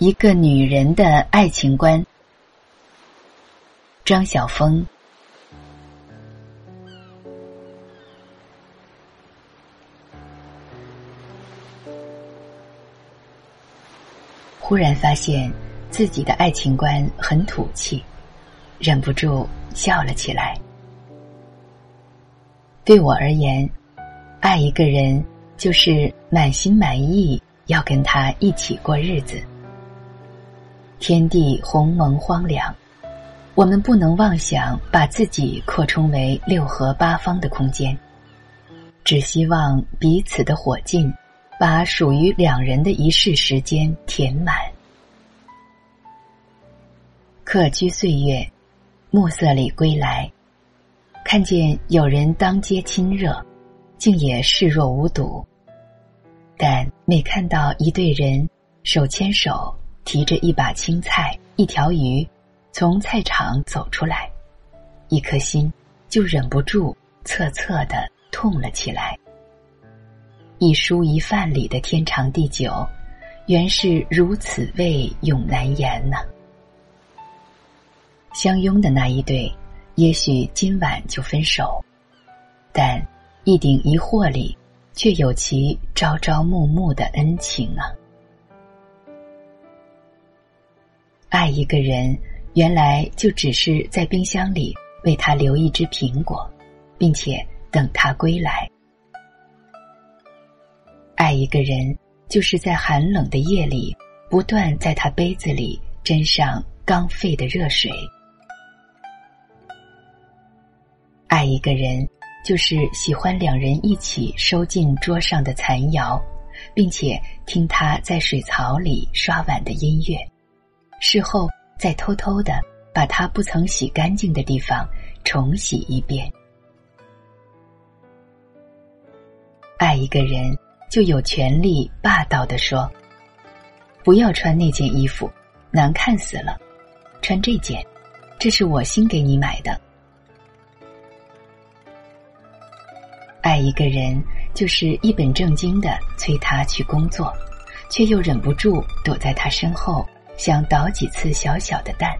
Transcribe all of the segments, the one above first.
一个女人的爱情观。张晓峰。忽然发现自己的爱情观很土气，忍不住笑了起来。对我而言，爱一个人就是满心满意要跟他一起过日子。天地鸿蒙荒凉，我们不能妄想把自己扩充为六合八方的空间，只希望彼此的火劲，把属于两人的一世时间填满。客居岁月，暮色里归来。看见有人当街亲热，竟也视若无睹。但每看到一对人手牵手，提着一把青菜、一条鱼，从菜场走出来，一颗心就忍不住恻恻的痛了起来。一蔬一饭里的天长地久，原是如此味永难言呐。相拥的那一对。也许今晚就分手，但一顶一惑里，却有其朝朝暮暮的恩情啊！爱一个人，原来就只是在冰箱里为他留一只苹果，并且等他归来；爱一个人，就是在寒冷的夜里，不断在他杯子里斟上刚沸的热水。爱一个人，就是喜欢两人一起收进桌上的残肴，并且听他在水槽里刷碗的音乐，事后再偷偷的把他不曾洗干净的地方重洗一遍。爱一个人，就有权利霸道的说：“不要穿那件衣服，难看死了，穿这件，这是我新给你买的。”爱一个人，就是一本正经的催他去工作，却又忍不住躲在他身后，想捣几次小小的蛋。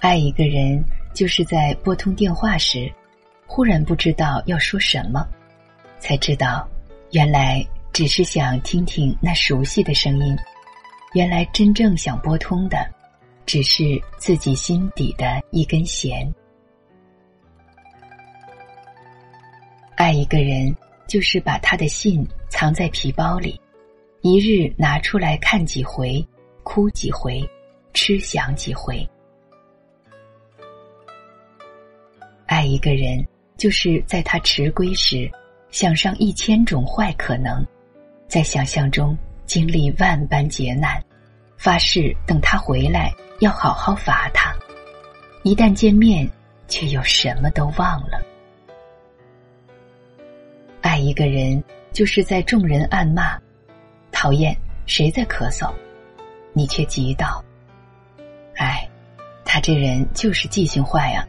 爱一个人，就是在拨通电话时，忽然不知道要说什么，才知道，原来只是想听听那熟悉的声音，原来真正想拨通的，只是自己心底的一根弦。爱一个人，就是把他的信藏在皮包里，一日拿出来看几回，哭几回，痴想几回。爱一个人，就是在他迟归时，想上一千种坏可能，在想象中经历万般劫难，发誓等他回来要好好罚他，一旦见面，却又什么都忘了。爱一个人，就是在众人暗骂、讨厌谁在咳嗽，你却急道：“哎，他这人就是记性坏啊！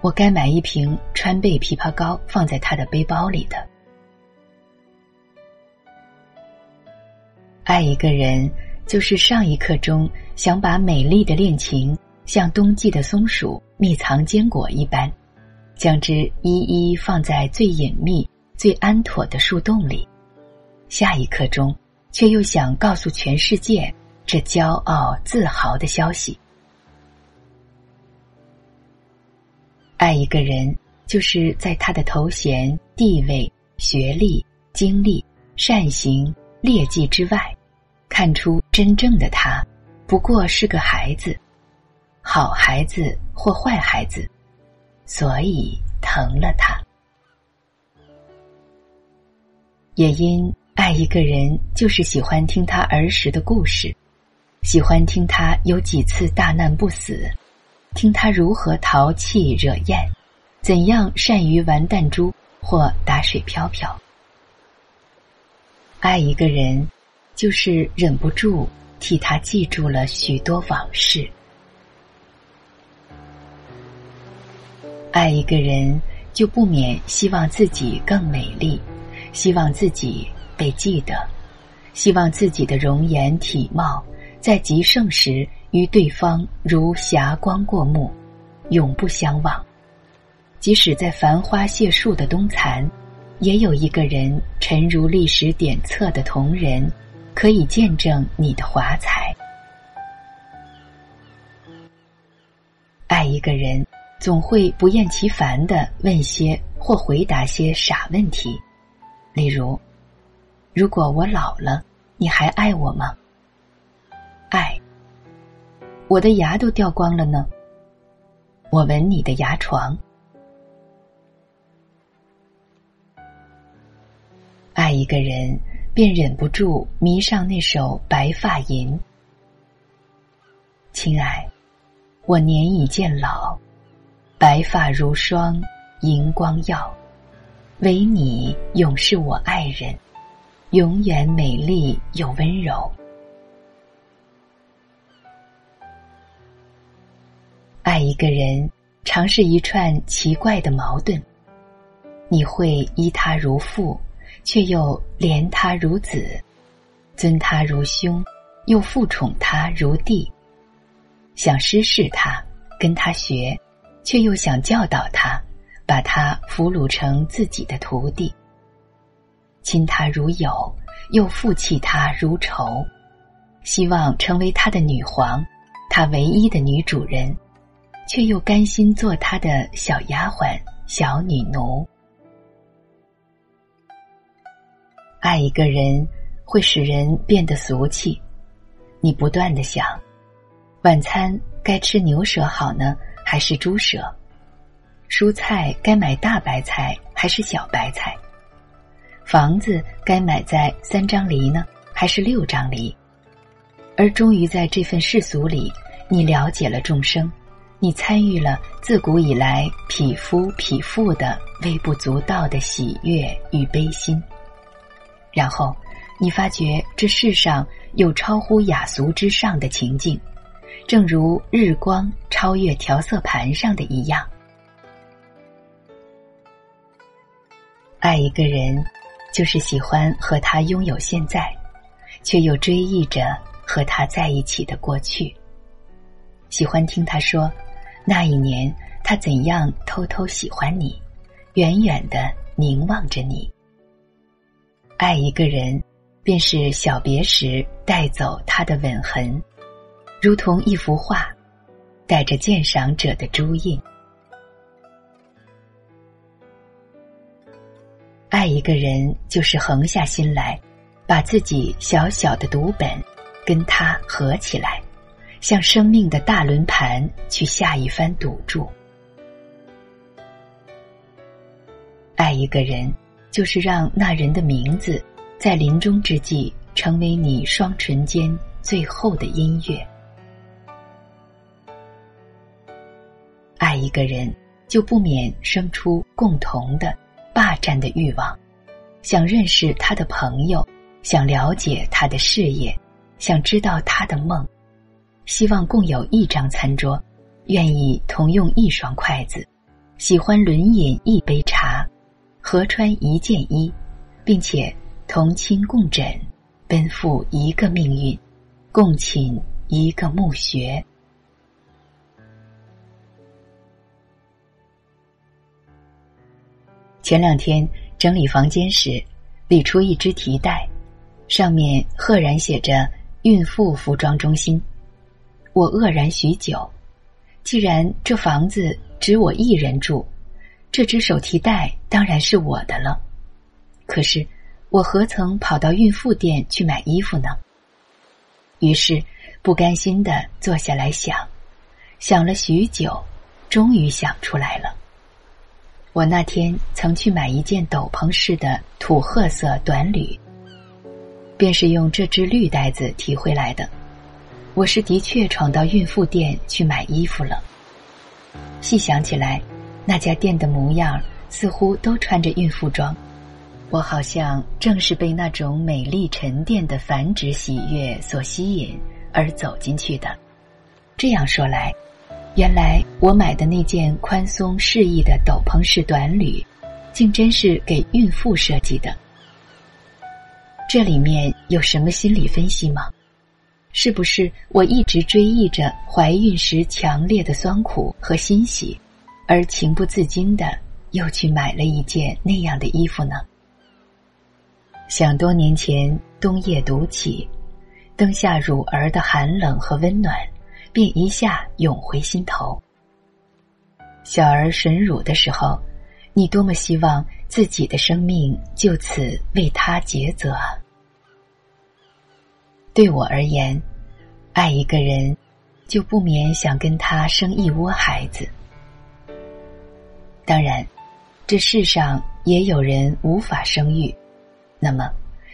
我该买一瓶川贝枇杷膏放在他的背包里的。”爱一个人，就是上一刻中想把美丽的恋情像冬季的松鼠密藏坚果一般，将之一一放在最隐秘。最安妥的树洞里，下一刻钟，却又想告诉全世界这骄傲自豪的消息。爱一个人，就是在他的头衔、地位、学历、经历、善行、劣迹之外，看出真正的他，不过是个孩子，好孩子或坏孩子，所以疼了他。也因爱一个人，就是喜欢听他儿时的故事，喜欢听他有几次大难不死，听他如何淘气惹厌，怎样善于玩弹珠或打水漂漂。爱一个人，就是忍不住替他记住了许多往事。爱一个人，就不免希望自己更美丽。希望自己被记得，希望自己的容颜体貌在极盛时与对方如霞光过目，永不相忘。即使在繁花谢树的冬残，也有一个人沉如历史典册的同人，可以见证你的华彩。爱一个人，总会不厌其烦的问些或回答些傻问题，例如。如果我老了，你还爱我吗？爱。我的牙都掉光了呢。我吻你的牙床。爱一个人，便忍不住迷上那首《白发吟》。亲爱，我年已渐老，白发如霜，银光耀，唯你永是我爱人。永远美丽又温柔。爱一个人，常是一串奇怪的矛盾。你会依他如父，却又怜他如子；尊他如兄，又负宠他如弟。想施事他，跟他学，却又想教导他，把他俘虏成自己的徒弟。亲他如友，又负弃他如仇，希望成为他的女皇，他唯一的女主人，却又甘心做他的小丫鬟、小女奴。爱一个人会使人变得俗气，你不断的想，晚餐该吃牛舌好呢，还是猪舌？蔬菜该买大白菜还是小白菜？房子该买在三张犁呢，还是六张犁？而终于在这份世俗里，你了解了众生，你参与了自古以来匹夫匹妇的微不足道的喜悦与悲心。然后，你发觉这世上有超乎雅俗之上的情境，正如日光超越调色盘上的一样。爱一个人。就是喜欢和他拥有现在，却又追忆着和他在一起的过去。喜欢听他说，那一年他怎样偷偷喜欢你，远远的凝望着你。爱一个人，便是小别时带走他的吻痕，如同一幅画，带着鉴赏者的朱印。爱一个人，就是横下心来，把自己小小的读本跟他合起来，向生命的大轮盘去下一番赌注。爱一个人，就是让那人的名字在临终之际成为你双唇间最后的音乐。爱一个人，就不免生出共同的。霸占的欲望，想认识他的朋友，想了解他的事业，想知道他的梦，希望共有一张餐桌，愿意同用一双筷子，喜欢轮饮一杯茶，合穿一件衣，并且同寝共枕，奔赴一个命运，共寝一个墓穴。前两天整理房间时，理出一只提袋，上面赫然写着“孕妇服装中心”。我愕然许久，既然这房子只我一人住，这只手提袋当然是我的了。可是我何曾跑到孕妇店去买衣服呢？于是不甘心的坐下来想，想了许久，终于想出来了。我那天曾去买一件斗篷式的土褐色短履，便是用这只绿袋子提回来的。我是的确闯到孕妇店去买衣服了。细想起来，那家店的模样似乎都穿着孕妇装，我好像正是被那种美丽沉淀的繁殖喜悦所吸引而走进去的。这样说来。原来我买的那件宽松适宜的斗篷式短履，竟真是给孕妇设计的。这里面有什么心理分析吗？是不是我一直追忆着怀孕时强烈的酸苦和欣喜，而情不自禁的又去买了一件那样的衣服呢？想多年前冬夜独起，灯下乳儿的寒冷和温暖，便一下涌回心头。小儿吮乳的时候，你多么希望自己的生命就此为他抉择啊！对我而言，爱一个人，就不免想跟他生一窝孩子。当然，这世上也有人无法生育，那么，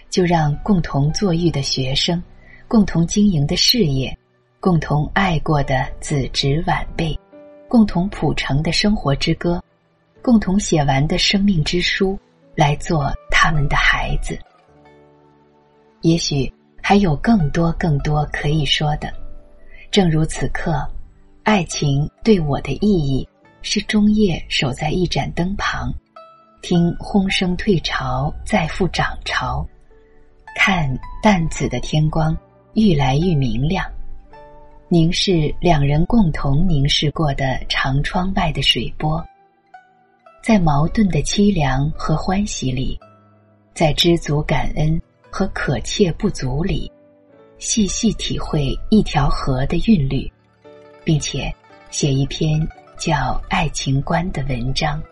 就让共同坐育的学生，共同经营的事业，共同爱过的子侄晚辈。共同谱成的生活之歌，共同写完的生命之书，来做他们的孩子。也许还有更多更多可以说的。正如此刻，爱情对我的意义是终夜守在一盏灯旁，听轰声退潮，再复涨潮，看淡紫的天光愈来愈明亮。凝视两人共同凝视过的长窗外的水波，在矛盾的凄凉和欢喜里，在知足感恩和可切不足里，细细体会一条河的韵律，并且写一篇叫《爱情观》的文章。